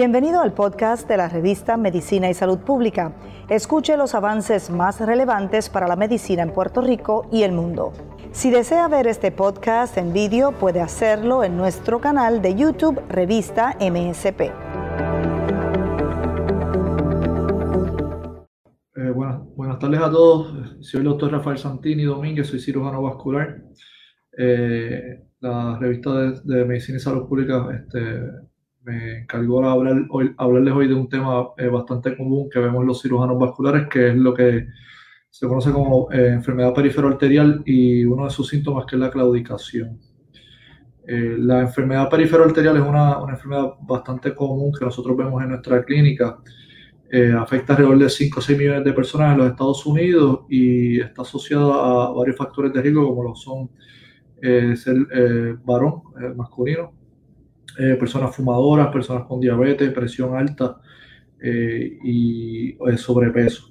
Bienvenido al podcast de la revista Medicina y Salud Pública. Escuche los avances más relevantes para la medicina en Puerto Rico y el mundo. Si desea ver este podcast en vídeo, puede hacerlo en nuestro canal de YouTube Revista MSP. Eh, buenas, tardes a todos. Soy el doctor Rafael Santini Domínguez, soy cirujano vascular. Eh, la revista de, Medicina y Salud Pública este, me encargó de hablarles hoy de un tema eh, bastante común que vemos los cirujanos vasculares, que es lo que se conoce como eh, enfermedad perifero arterial y uno de sus síntomas que es la claudicación. Eh, la enfermedad perifero arterial es una, una, enfermedad bastante común que nosotros vemos en nuestra clínica. afecta alrededor de 5 o 6 millones de personas en los Estados Unidos y está asociada a varios factores de riesgo como lo son ser varón, masculino, eh, personas fumadoras, personas con diabetes, presión alta eh, y eh, sobrepeso.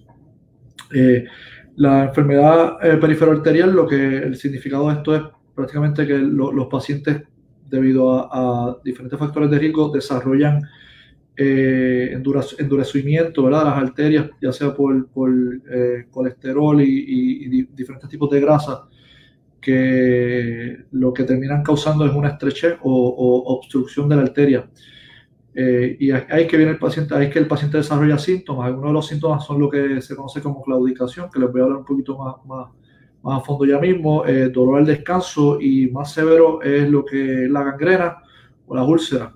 la enfermedad perifero arterial, lo que el significado de esto es prácticamente que los pacientes, debido a, diferentes factores de riesgo, desarrollan endurecimiento de las arterias, ya sea por, colesterol y, diferentes tipos de grasa lo que terminan causando es una estrechez o, obstrucción de la arteria. Eh, y ahí que viene el paciente, ahí que el paciente desarrolla síntomas. Algunos de los síntomas son lo que se conoce como claudicación, que les voy a hablar un poquito más, más, más a fondo ya mismo, eh, dolor al descanso y más severo es lo que es la gangrena o la úlcera.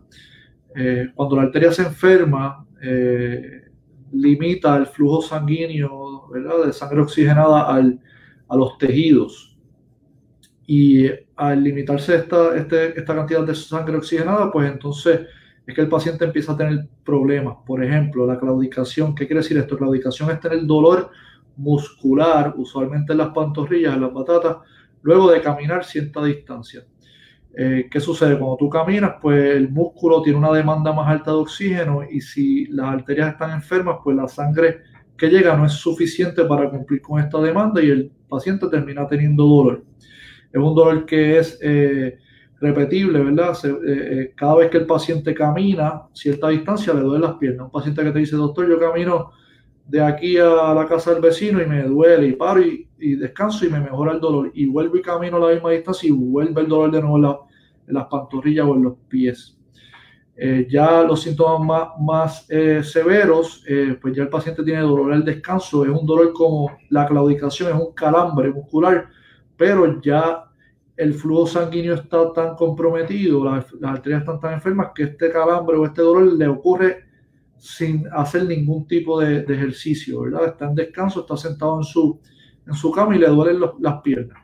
Eh, cuando la arteria se enferma, limita el flujo sanguíneo ¿verdad? de sangre oxigenada al, a los tejidos y al limitarse esta, este, esta cantidad de sangre oxigenada, pues entonces es que el paciente empieza a tener problemas. Por ejemplo, la claudicación. ¿Qué quiere decir esto? Claudicación es tener dolor muscular, usualmente en las pantorrillas, en las patatas, luego de caminar cierta distancia. Eh, ¿Qué sucede? Cuando tú caminas, pues el músculo tiene una demanda más alta de oxígeno y si las arterias están enfermas, pues la sangre que llega no es suficiente para cumplir con esta demanda y el paciente termina teniendo dolor es un dolor que es eh, repetible, ¿verdad? Eh, eh, cada vez que el paciente camina cierta distancia le duele las piernas. Un paciente que te dice, doctor, yo camino de aquí a la casa del vecino y me duele y paro y, descanso y me mejora el dolor y vuelvo y camino a la misma distancia y vuelve el dolor de nuevo en, las pantorrillas o en los pies. ya los síntomas más severos, pues ya el paciente tiene dolor al descanso, es un dolor como la claudicación, es un calambre muscular pero ya el flujo sanguíneo está tan comprometido, las, arterias están tan enfermas que este calambre o este dolor le ocurre sin hacer ningún tipo de, ejercicio, ¿verdad? Está en descanso, está sentado en su, en su cama y le duelen las piernas.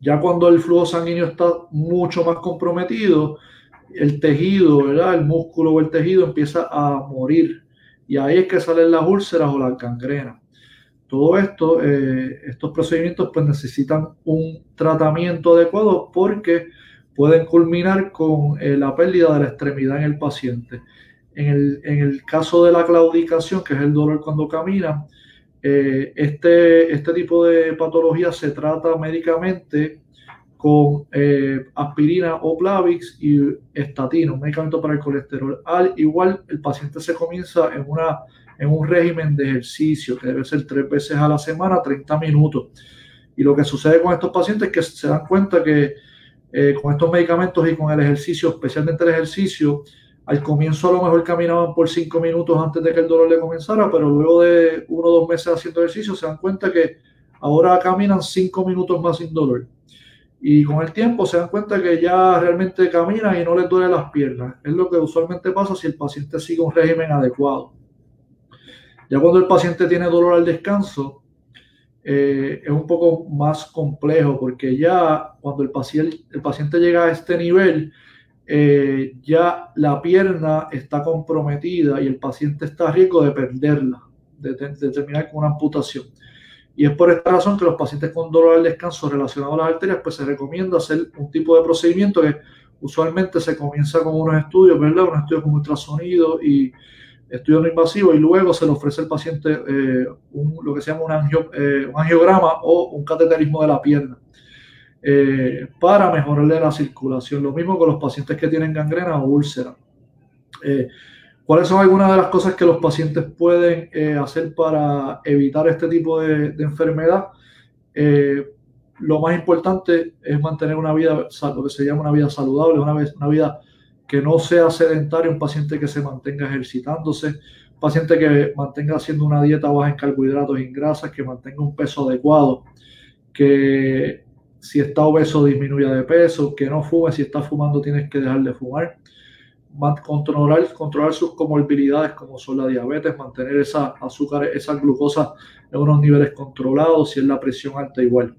Ya cuando el flujo sanguíneo está mucho más comprometido, el tejido, ¿verdad? El músculo o el tejido empieza a morir. Y ahí es que salen las úlceras o las gangrenas. Todo esto, eh, estos procedimientos pues necesitan un tratamiento adecuado porque pueden culminar con eh, la pérdida de la extremidad en el paciente. En el, caso de la claudicación, que es el dolor cuando camina, eh, este, este tipo de patología se trata médicamente con aspirina o Plavix y estatina, un medicamento para el colesterol. Al igual, el paciente se comienza en una en un régimen de ejercicio que debe ser tres veces a la semana, 30 minutos. Y lo que sucede con estos pacientes es que se dan cuenta que eh, con estos medicamentos y con el ejercicio, especialmente el ejercicio, al comienzo a lo mejor caminaban por cinco minutos antes de que el dolor le comenzara, pero luego de uno o dos meses haciendo ejercicio se dan cuenta que ahora caminan cinco minutos más sin dolor. Y con el tiempo se dan cuenta que ya realmente caminan y no les duele las piernas. Es lo que usualmente pasa si el paciente sigue un régimen adecuado. Ya cuando el paciente tiene dolor al descanso, eh, es un poco más complejo porque ya cuando el paciente, el paciente llega a este nivel, eh, ya la pierna está comprometida y el paciente está a riesgo de perderla, de, terminar con una amputación. Y es por esta razón que los pacientes con dolor al descanso relacionado a las arterias, pues se recomienda hacer un tipo de procedimiento que usualmente se comienza con unos estudios, ¿verdad? Unos estudios con ultrasonido y estudio no invasivo y luego se le ofrece al paciente eh, lo que se llama un, eh, un, angiograma o un cateterismo de la pierna eh, para mejorarle la circulación. Lo mismo con los pacientes que tienen gangrena o úlcera. ¿Cuáles son algunas de las cosas que los pacientes pueden hacer para evitar este tipo de, enfermedad? Lo más importante es mantener una vida, lo que se llama una vida saludable, una, una vida que no sea sedentaria, un paciente que se mantenga ejercitándose, un paciente que mantenga haciendo una dieta baja en carbohidratos y en grasas, que mantenga un peso adecuado, que si está obeso disminuya de peso, que no fume, si está fumando tienes que dejar de fumar, controlar, controlar sus comorbilidades como son la diabetes, mantener esa azúcar, esa glucosa en unos niveles controlados, si es la presión alta igual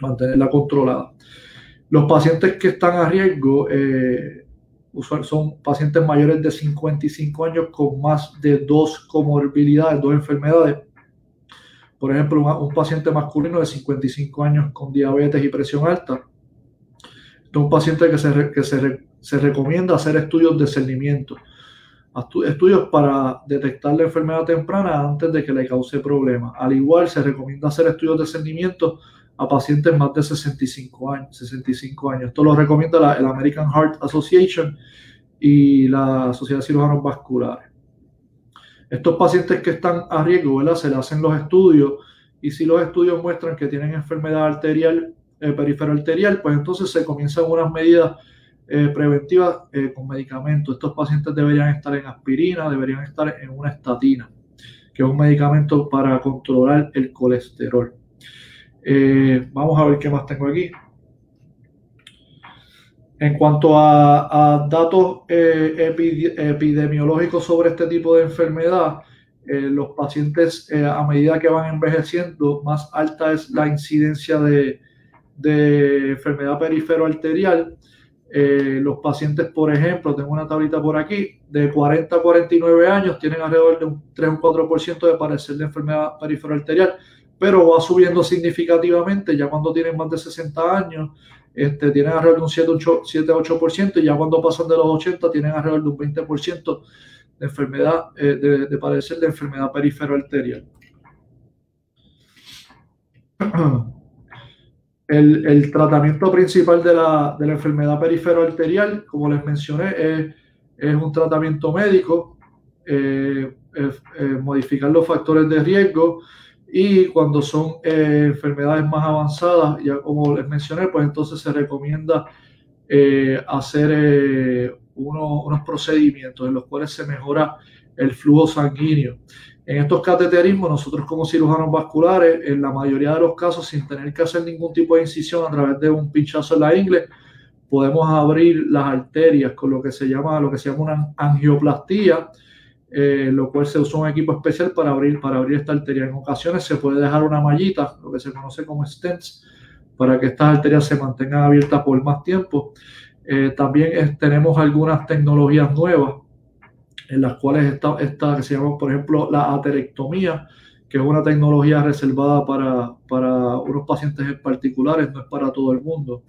mantenerla controlada. Los pacientes que están a riesgo eh, son pacientes mayores de 55 años con más de dos comorbilidades, dos enfermedades. Por ejemplo, un, paciente masculino de 55 años con diabetes y presión alta. es un paciente que, se, que se, se recomienda hacer estudios de cernimiento estudios para detectar la enfermedad temprana antes de que le cause problemas. Al igual, se recomienda hacer estudios de cernimiento a pacientes más de 65 años. 65 años. Esto lo recomienda la, el American Heart Association y la Sociedad de Cirujanos Vasculares. Estos pacientes que están a riesgo, ¿verdad? Se le hacen los estudios y si los estudios muestran que tienen enfermedad arterial, eh, perifero arterial, pues entonces se comienzan unas medidas eh, preventivas eh, con medicamentos. Estos pacientes deberían estar en aspirina, deberían estar en una estatina, que es un medicamento para controlar el colesterol. Eh, vamos a ver qué más tengo aquí. En cuanto a, datos eh, epidemiológicos sobre este tipo de enfermedad, eh, los pacientes a medida que van envejeciendo, más alta es la incidencia de, de enfermedad perifero arterial. los pacientes, por ejemplo, tengo una tablita por aquí, de 40 a 49 años tienen alrededor de un 3 o 4% de parecer de enfermedad perifero arterial pero va subiendo significativamente ya cuando tienen más de 60 años, este, tienen alrededor de un 7-8% y ya cuando pasan de los 80 tienen alrededor de un 20% de enfermedad, eh, de, padecer de enfermedad perifero arterial. El, tratamiento principal de la, enfermedad perifero arterial, como les mencioné, es, un tratamiento médico, eh, modificar los factores de riesgo, y cuando son eh, enfermedades más avanzadas, ya como les mencioné, pues entonces se recomienda eh, hacer eh, unos procedimientos en los cuales se mejora el flujo sanguíneo. En estos cateterismos, nosotros como cirujanos vasculares, en la mayoría de los casos, sin tener que hacer ningún tipo de incisión a través de un pinchazo en la ingle, podemos abrir las arterias con lo que se llama, lo que se llama una angioplastía, eh, lo cual se usa un equipo especial para abrir, para abrir esta arteria. En ocasiones se puede dejar una mallita, lo que se conoce como stents, para que estas arterias se mantengan abiertas por más tiempo. Eh, también tenemos algunas tecnologías nuevas en las cuales está, esta, que se llama, por ejemplo, la aterectomía, que es una tecnología reservada para, para unos pacientes en particulares, no es para todo el mundo.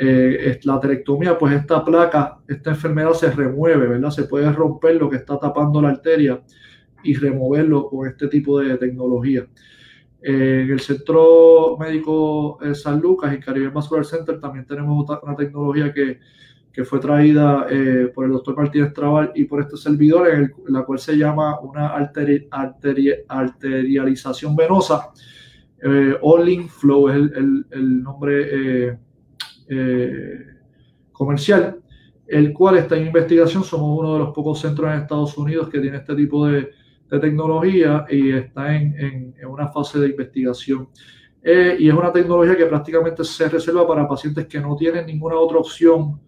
Eh, la aterectomía, pues esta placa, esta enfermedad se remueve, ¿verdad? Se puede romper lo que está tapando la arteria y removerlo con este tipo de tecnología. Eh, en el Centro Médico eh, San Lucas y Caribe Vascular Center también tenemos una tecnología que, que fue traída por el doctor Martínez Trabal y por este servidor, en, la cual se llama una arterialización venosa. All Flow es el nombre eh, comercial, el cual está en investigación. Somos uno de los pocos centros en Estados Unidos que tiene este tipo de, tecnología y está en, una fase de investigación. Eh, y es una tecnología que prácticamente se reserva para pacientes que no tienen ninguna otra opción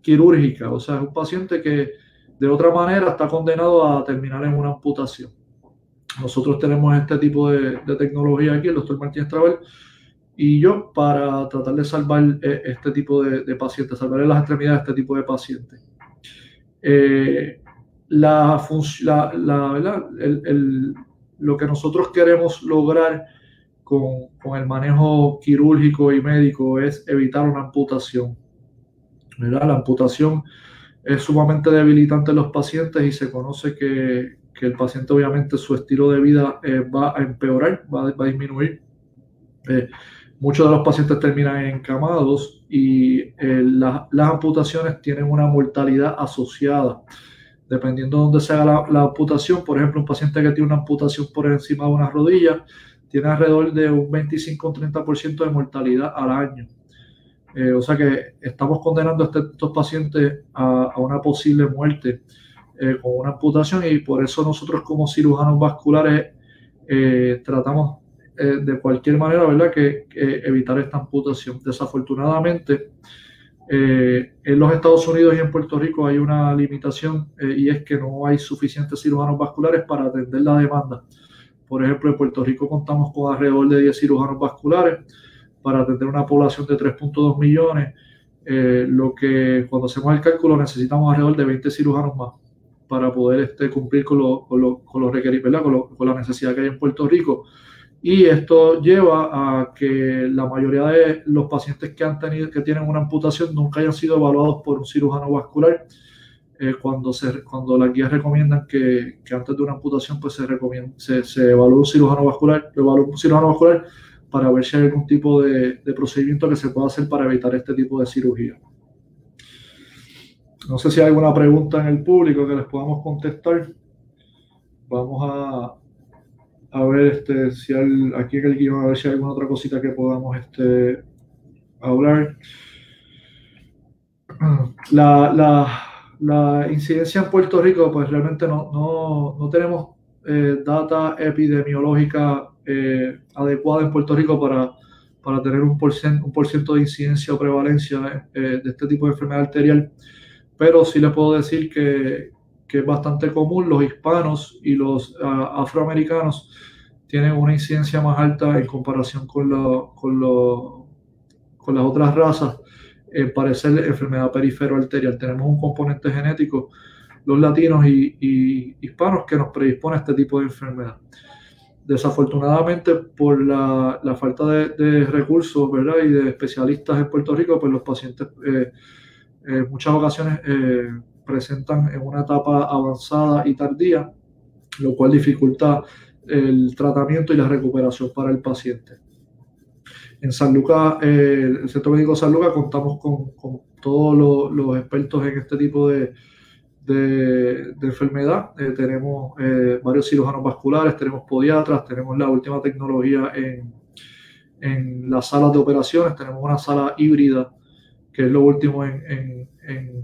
quirúrgica. O sea, es un paciente que de otra manera está condenado a terminar en una amputación. Nosotros tenemos este tipo de, tecnología aquí, el doctor Martínez Travel, y yo para tratar de salvar eh, este tipo de, pacientes, salvar las extremidades de este tipo de pacientes. Eh, la, la, lo que nosotros queremos lograr con, con, el manejo quirúrgico y médico es evitar una amputación. ¿verdad? La amputación es sumamente debilitante en los pacientes y se conoce que, que el paciente obviamente su estilo de vida eh, va a empeorar, va, va a disminuir. Muchos de los pacientes terminan encamados y eh, las amputaciones tienen una mortalidad asociada dependiendo de dónde se haga la, amputación. Por ejemplo, un paciente que tiene una amputación por encima de una rodilla tiene alrededor de un 25-30% de mortalidad al año. Eh, o sea que estamos condenando a este, estos pacientes a, una posible muerte eh, con una amputación y por eso nosotros como cirujanos vasculares eh, tratamos de cualquier manera ¿verdad? Que, evitar esta amputación. Desafortunadamente, en los Estados Unidos y en Puerto Rico hay una limitación y es que no hay suficientes cirujanos vasculares para atender la demanda. Por ejemplo, en Puerto Rico contamos con alrededor de 10 cirujanos vasculares para atender una población de 3.2 millones, eh, lo que cuando hacemos el cálculo necesitamos alrededor de 20 cirujanos más para poder este, cumplir con, lo, con, con, la necesidad que hay en Puerto Rico. Y esto lleva a que la mayoría de los pacientes que, han tenido, que tienen una amputación nunca hayan sido evaluados por un cirujano vascular. Eh, cuando, se, cuando las guías recomiendan que, que antes de una amputación pues se, se, se evalúe un cirujano vascular, evalúe un cirujano vascular para ver si hay algún tipo de, procedimiento que se pueda hacer para evitar este tipo de cirugía. No sé si hay alguna pregunta en el público que les podamos contestar. Vamos a, a ver este, si hay, aquí en el guion, a ver si hay alguna otra cosita que podamos este, hablar. La, la, la, incidencia en Puerto Rico, pues realmente no, no, no tenemos eh, data epidemiológica eh, adecuada en Puerto Rico para, para tener un por, un por ciento de incidencia o prevalencia eh, de este tipo de enfermedad arterial, pero sí le puedo decir que, que es bastante común, los hispanos y los ah, afroamericanos tienen una incidencia más alta en comparación con, con, con las otras razas en parecer enfermedad perifero arterial. Tenemos un componente genético, los latinos y, y hispanos, que nos predispone a este tipo de enfermedad desafortunadamente por la, falta de, recursos ¿verdad? y de especialistas en Puerto Rico, pues los pacientes eh, en muchas ocasiones eh, presentan en una etapa avanzada y tardía, lo cual dificulta el tratamiento y la recuperación para el paciente. En San Lucas, eh, el Centro Médico San Lucas, contamos con, todos los expertos en este tipo de, de, enfermedad. Eh, tenemos eh, varios cirujanos vasculares, tenemos podiatras, tenemos la última tecnología en, en las salas de operaciones, tenemos una sala híbrida, que es lo último en, en,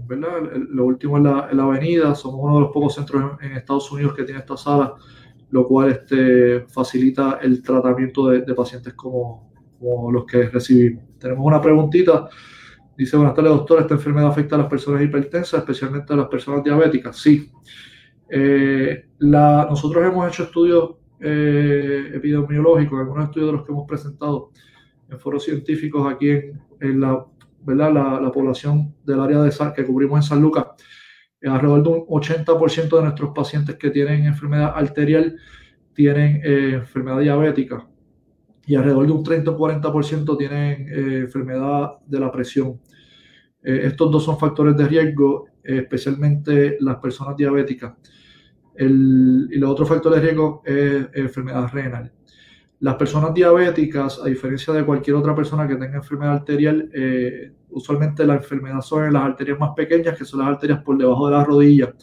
¿verdad? Lo último en la, avenida. Somos uno de los pocos centros en, Estados Unidos que tiene esta sala, lo cual este, facilita el tratamiento de, de pacientes como, como los que recibimos. Tenemos una preguntita. Dice, buenas tardes, doctor, ¿esta enfermedad afecta a las personas hipertensas, especialmente a las personas diabéticas? Sí. Eh, nosotros hemos hecho estudios eh, epidemiológicos, algunos estudios de los que hemos presentado en foros científicos aquí en, la, La, población del área de San, que cubrimos en San Lucas. Eh, alrededor de un 80% de nuestros pacientes que tienen enfermedad arterial tienen enfermedad diabética y alrededor de un 30 o 40% tienen enfermedad de la presión. Eh, estos dos son factores de riesgo, eh, especialmente las personas diabéticas. El, y el otro factor de riesgo es enfermedad renal. Las personas diabéticas, a diferencia de cualquier otra persona que tenga enfermedad arterial, eh, usualmente la enfermedad son en las arterias más pequeñas, que son las arterias por debajo de la rodilla,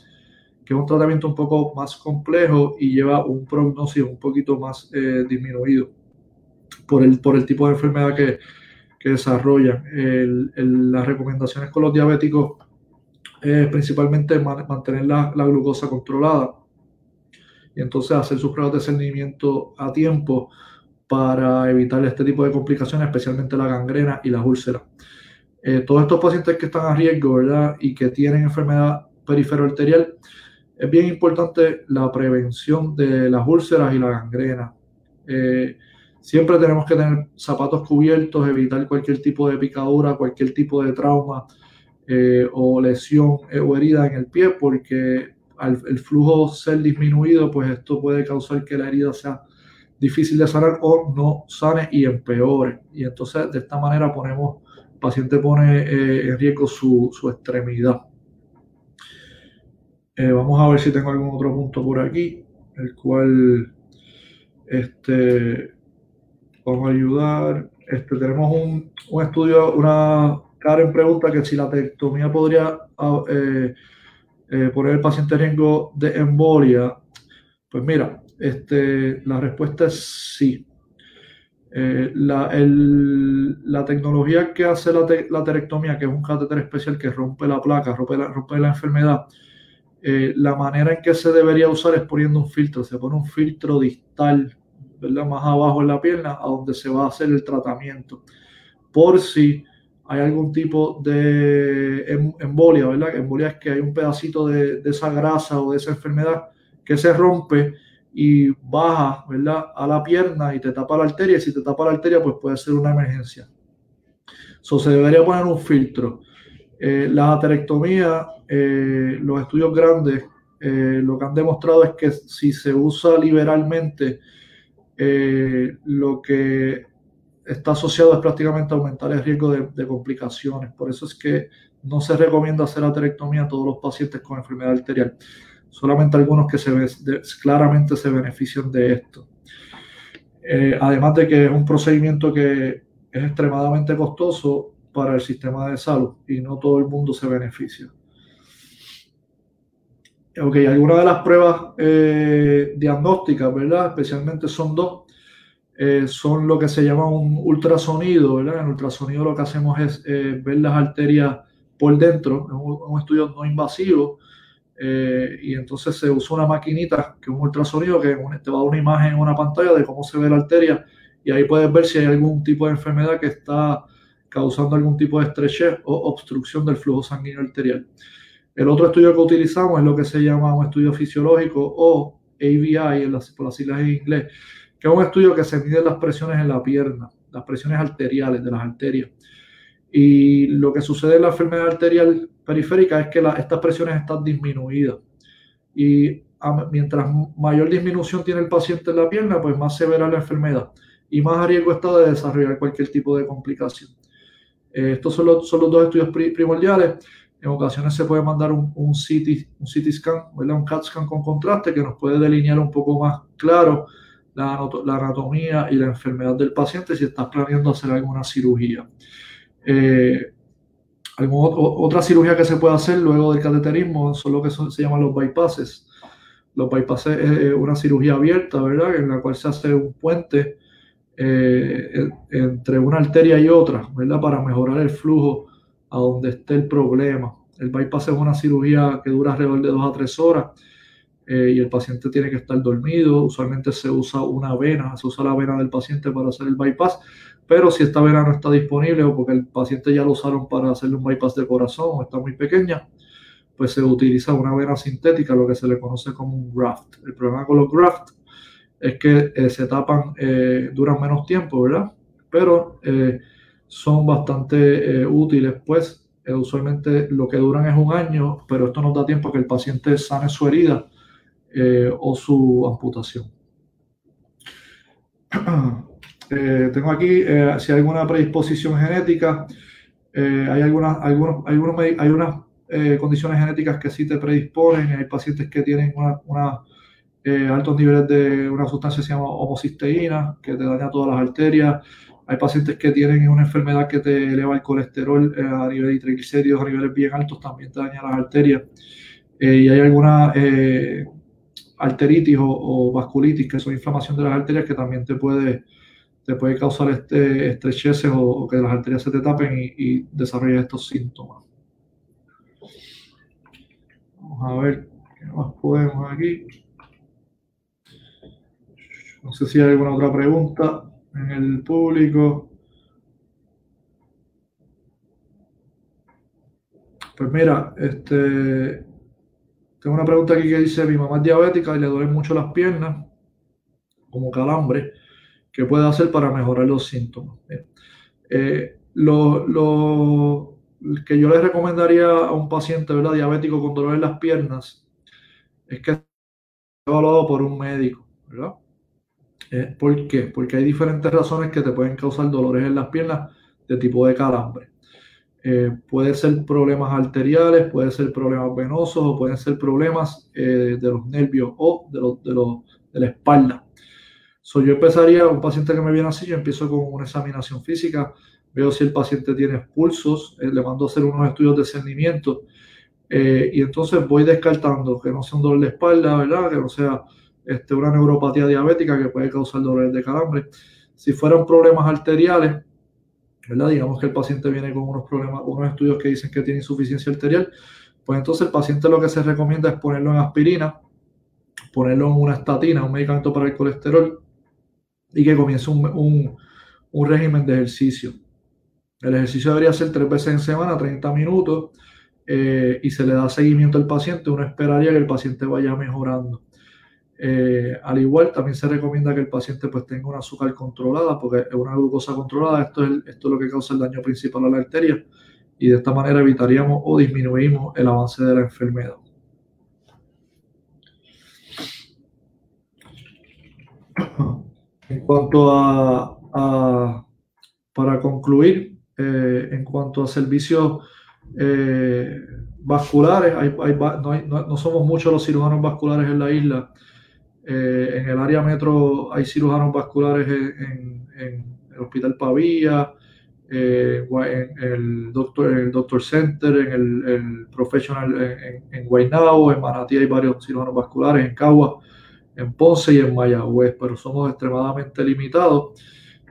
que es un tratamiento un poco más complejo y lleva un prognosis un poquito más disminuido por el, por el tipo de enfermedad que, que desarrollan. las recomendaciones con los diabéticos es principalmente mantener la, glucosa controlada y entonces hacer sus pruebas de cernimiento a tiempo para evitar este tipo de complicaciones, especialmente la gangrena y las úlceras. Eh, todos estos pacientes que están a riesgo ¿verdad? y que tienen enfermedad arterial, es bien importante la prevención de las úlceras y la gangrena. Eh, Siempre tenemos que tener zapatos cubiertos, evitar cualquier tipo de picadura, cualquier tipo de trauma eh, o lesión o herida en el pie, porque al el flujo ser disminuido, pues esto puede causar que la herida sea difícil de sanar o no sane y empeore. Y entonces de esta manera ponemos, el paciente pone eh, en riesgo su, su extremidad. vamos a ver si tengo algún otro punto por aquí, el cual este, vamos a ayudar. Este, tenemos un, un, estudio, una Karen pregunta que si la tectomía podría ah, eh, eh, poner el paciente en riesgo de embolia? Pues mira, este, la respuesta es sí. Eh, la, la, tecnología que hace la, la, terectomía, que es un catéter especial que rompe la placa, rompe la, rompe la enfermedad, eh, la manera en que se debería usar es poniendo un filtro. Se pone un filtro distal, ¿verdad? Más abajo en la pierna, a donde se va a hacer el tratamiento. Por si hay algún tipo de em, embolia, ¿verdad? Embolia es que hay un pedacito de, esa grasa o de esa enfermedad que se rompe y baja, ¿verdad? A la pierna y te tapa la arteria. Y si te tapa la arteria, pues puede ser una emergencia. So, se debería poner un filtro. Eh, la aterectomía, eh, los estudios grandes, eh, lo que han demostrado es que si se usa liberalmente, lo que está asociado es prácticamente aumentar el riesgo de, complicaciones. Por eso es que no se recomienda hacer aterectomía a todos los pacientes con enfermedad arterial solamente algunos que claramente se benefician de esto. Eh, además de que es un procedimiento que es extremadamente costoso para el sistema de salud y no todo el mundo se beneficia. Ok, algunas de las pruebas eh, diagnósticas, ¿verdad? Especialmente son dos. Eh, son lo que se llama un ultrasonido, ¿verdad? En ultrasonido lo que hacemos es ver las arterias por dentro, es un estudio no invasivo eh, y entonces se usa una maquinita que es un ultrasonido que te va a dar una imagen en una pantalla de cómo se ve la arteria y ahí puedes ver si hay algún tipo de enfermedad que está causando algún tipo de estrechez o obstrucción del flujo sanguíneo arterial. El otro estudio que utilizamos es lo que se llama un estudio fisiológico o ABI por las siglas en inglés, que es un estudio que se mide las presiones en la pierna, las presiones arteriales de las arterias. Y lo que sucede en la enfermedad arterial periférica es que estas presiones están disminuidas. Y mientras mayor disminución tiene el paciente en la pierna, pues más severa la enfermedad y más a riesgo está de desarrollar cualquier tipo de complicación. Eh, estos son los, dos estudios primordiales. En ocasiones se puede mandar un, CT, scan, un CAT scan con contraste que nos puede delinear un poco más claro la, la anatomía y la enfermedad del paciente si estás planeando hacer alguna cirugía. Eh, otra cirugía que se puede hacer luego del cateterismo son lo que se llaman los bypasses. Los bypasses es una cirugía abierta, ¿verdad? En la cual se hace un puente eh, entre una arteria y otra, ¿verdad? Para mejorar el flujo a donde esté el problema. El bypass es una cirugía que dura alrededor de dos a tres horas eh, y el paciente tiene que estar dormido. Usualmente se usa una vena, se usa la vena del paciente para hacer el bypass, pero si esta vena no está disponible o porque el paciente ya lo usaron para hacerle un bypass de corazón o está muy pequeña, pues se utiliza una vena sintética, lo que se le conoce como un graft. El problema con los graft es que eh, se tapan, eh, duran menos tiempo, ¿verdad? Pero eh, son bastante útiles, pues usualmente lo que duran es un año, pero esto nos da tiempo a que el paciente sane su herida o su amputación. Eh, tengo aquí eh, si hay alguna predisposición genética. Eh, hay algunas, algunos, algunos, hay unas condiciones genéticas que sí te predisponen. Hay pacientes que tienen una, altos niveles de una sustancia que se llama homocisteína, que te daña todas las arterias. Hay pacientes que tienen una enfermedad que te eleva el colesterol a nivel de triglicéridos, a niveles bien altos, también te daña las arterias. y hay alguna arteritis o, vasculitis, que son inflamación de las arterias, que también te puede te puede causar este estrecheces o, que las arterias se te tapen y, y desarrollar estos síntomas. Vamos a ver qué más podemos aquí. No sé si hay alguna otra pregunta en el público. Pues mira, este, tengo una pregunta aquí que dice, mi mamá es diabética y le duelen mucho las piernas, como calambre. ¿Qué puede hacer para mejorar los síntomas? Eh, lo, que yo le recomendaría a un paciente diabético con dolor en las piernas es que sea evaluado por un médico. ¿verdad? Eh, ¿Por qué? Porque hay diferentes razones que te pueden causar dolores en las piernas de tipo de calambre. Eh, puede ser problemas arteriales, puede ser problemas venosos o pueden ser problemas de los nervios o de, los, de, los, de la espalda. So, yo empezaría, un paciente que me viene así, yo empiezo con una examinación física, veo si el paciente tiene pulsos, eh, le mando a hacer unos estudios de cernimiento Eh, y entonces voy descartando que no sea un dolor de espalda, ¿verdad? Que no sea este, una neuropatía diabética que puede causar dolores de calambre. Si fueran problemas arteriales, Digamos que el paciente viene con unos problemas, unos estudios que dicen que tiene insuficiencia arterial, pues entonces el paciente lo que se recomienda es ponerlo en aspirina, ponerlo en una estatina, un medicamento para el colesterol, y que comience un, un régimen de ejercicio. El ejercicio debería ser tres veces en semana, 30 minutos, eh, y se le da seguimiento al paciente. Uno esperaría que el paciente vaya mejorando. Eh, al igual, también se recomienda que el paciente pues, tenga una azúcar controlada, porque es una glucosa controlada. Esto es, esto es lo que causa el daño principal a la arteria, y de esta manera evitaríamos o disminuimos el avance de la enfermedad. En cuanto a, para concluir, eh, en cuanto a servicios eh, vasculares, no, somos muchos los cirujanos vasculares en la isla. Eh, en el área metro hay cirujanos vasculares en, el Hospital Pavía, en el Doctor, Center, en el, Professional en, en Guaynabo, en Manatí hay varios cirujanos vasculares, en Cagua en Ponce y en Mayagüez, pero somos extremadamente limitados.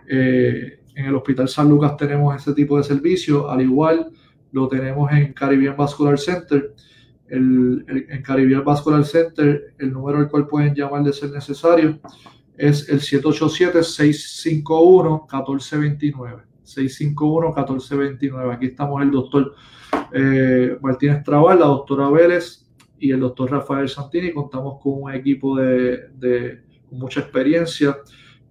Eh, en el Hospital San Lucas tenemos ese tipo de servicio, al igual lo tenemos en Caribbean Vascular Center. El, en Caribbean Vascular Center, el número al cual pueden llamar de ser necesario es el 787-651-1429. 651-1429. Aquí estamos el doctor eh, Martínez Trabal, la doctora Vélez, y el doctor Rafael Santini. Contamos con un equipo de, con mucha experiencia,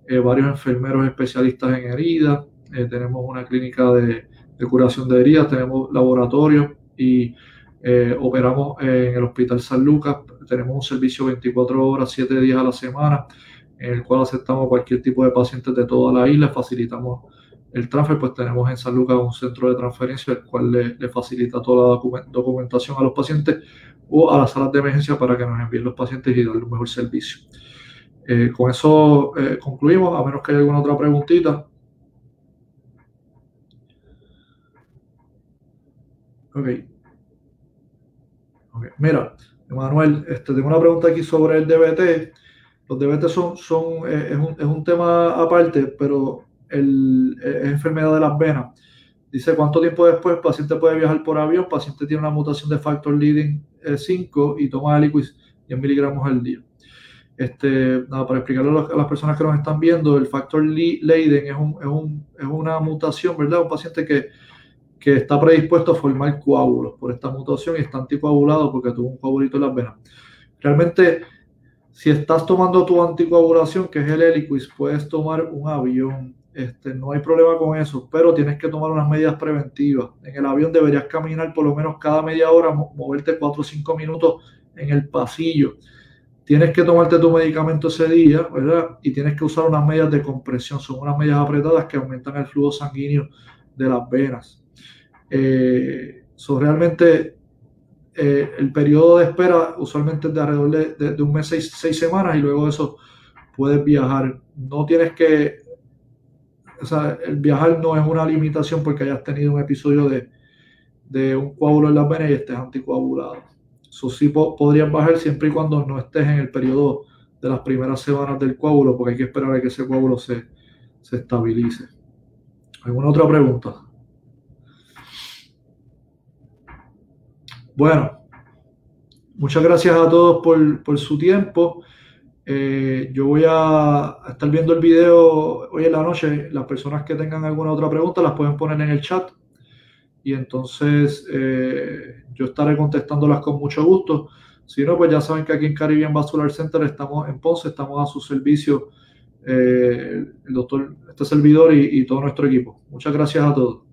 eh, varios enfermeros especialistas en heridas, eh, tenemos una clínica de, curación de heridas, tenemos laboratorio y eh, operamos en el Hospital San Lucas. Tenemos un servicio 24 horas, 7 días a la semana, en el cual aceptamos cualquier tipo de pacientes de toda la isla, facilitamos el transfer, pues tenemos en San Lucas un centro de transferencia, el cual le, facilita toda la documentación a los pacientes o a las salas de emergencia para que nos envíen los pacientes y darle un mejor servicio. Eh, con eso eh, concluimos, a menos que haya alguna otra preguntita. Ok. Mira, Emanuel, este, tengo una pregunta aquí sobre el DBT. Los DBT son, son eh, es, un, es, un, tema aparte, pero el, es enfermedad de las venas. Dice cuánto tiempo después el paciente puede viajar por avión, el paciente tiene una mutación de factor leading 5 y toma Eliquis 10 miligramos al día. Este, nada, para explicarlo a las personas que nos están viendo, el factor Leiden es, un, es, un, es una mutación, ¿verdad? Un paciente que, que, está predispuesto a formar coágulos por esta mutación y está anticoagulado porque tuvo un coagulito en las venas. Realmente, si estás tomando tu anticoagulación, que es el Eliquis, puedes tomar un avión este, no hay problema con eso, pero tienes que tomar unas medidas preventivas. En el avión deberías caminar por lo menos cada media hora, moverte 4 o 5 minutos en el pasillo. Tienes que tomarte tu medicamento ese día, ¿verdad? Y tienes que usar unas medidas de compresión. Son unas medidas apretadas que aumentan el flujo sanguíneo de las venas. Eh, son realmente eh, el periodo de espera usualmente es de alrededor de, un mes, seis, seis semanas y luego de eso puedes viajar. No tienes que o sea, el viajar no es una limitación porque hayas tenido un episodio de, un coágulo en las venas y estés anticoagulado. Eso sí podrías bajar siempre y cuando no estés en el periodo de las primeras semanas del coágulo, porque hay que esperar a que ese coágulo se, estabilice. ¿Alguna otra pregunta? Bueno, muchas gracias a todos por, por su tiempo. Eh, yo voy a estar viendo el video hoy en la noche. Las personas que tengan alguna otra pregunta las pueden poner en el chat y entonces eh, yo estaré contestándolas con mucho gusto. Si no, pues ya saben que aquí en Caribbean Vascular Center estamos en Ponce, estamos a su servicio, eh, el doctor, este servidor y todo nuestro equipo. Muchas gracias a todos.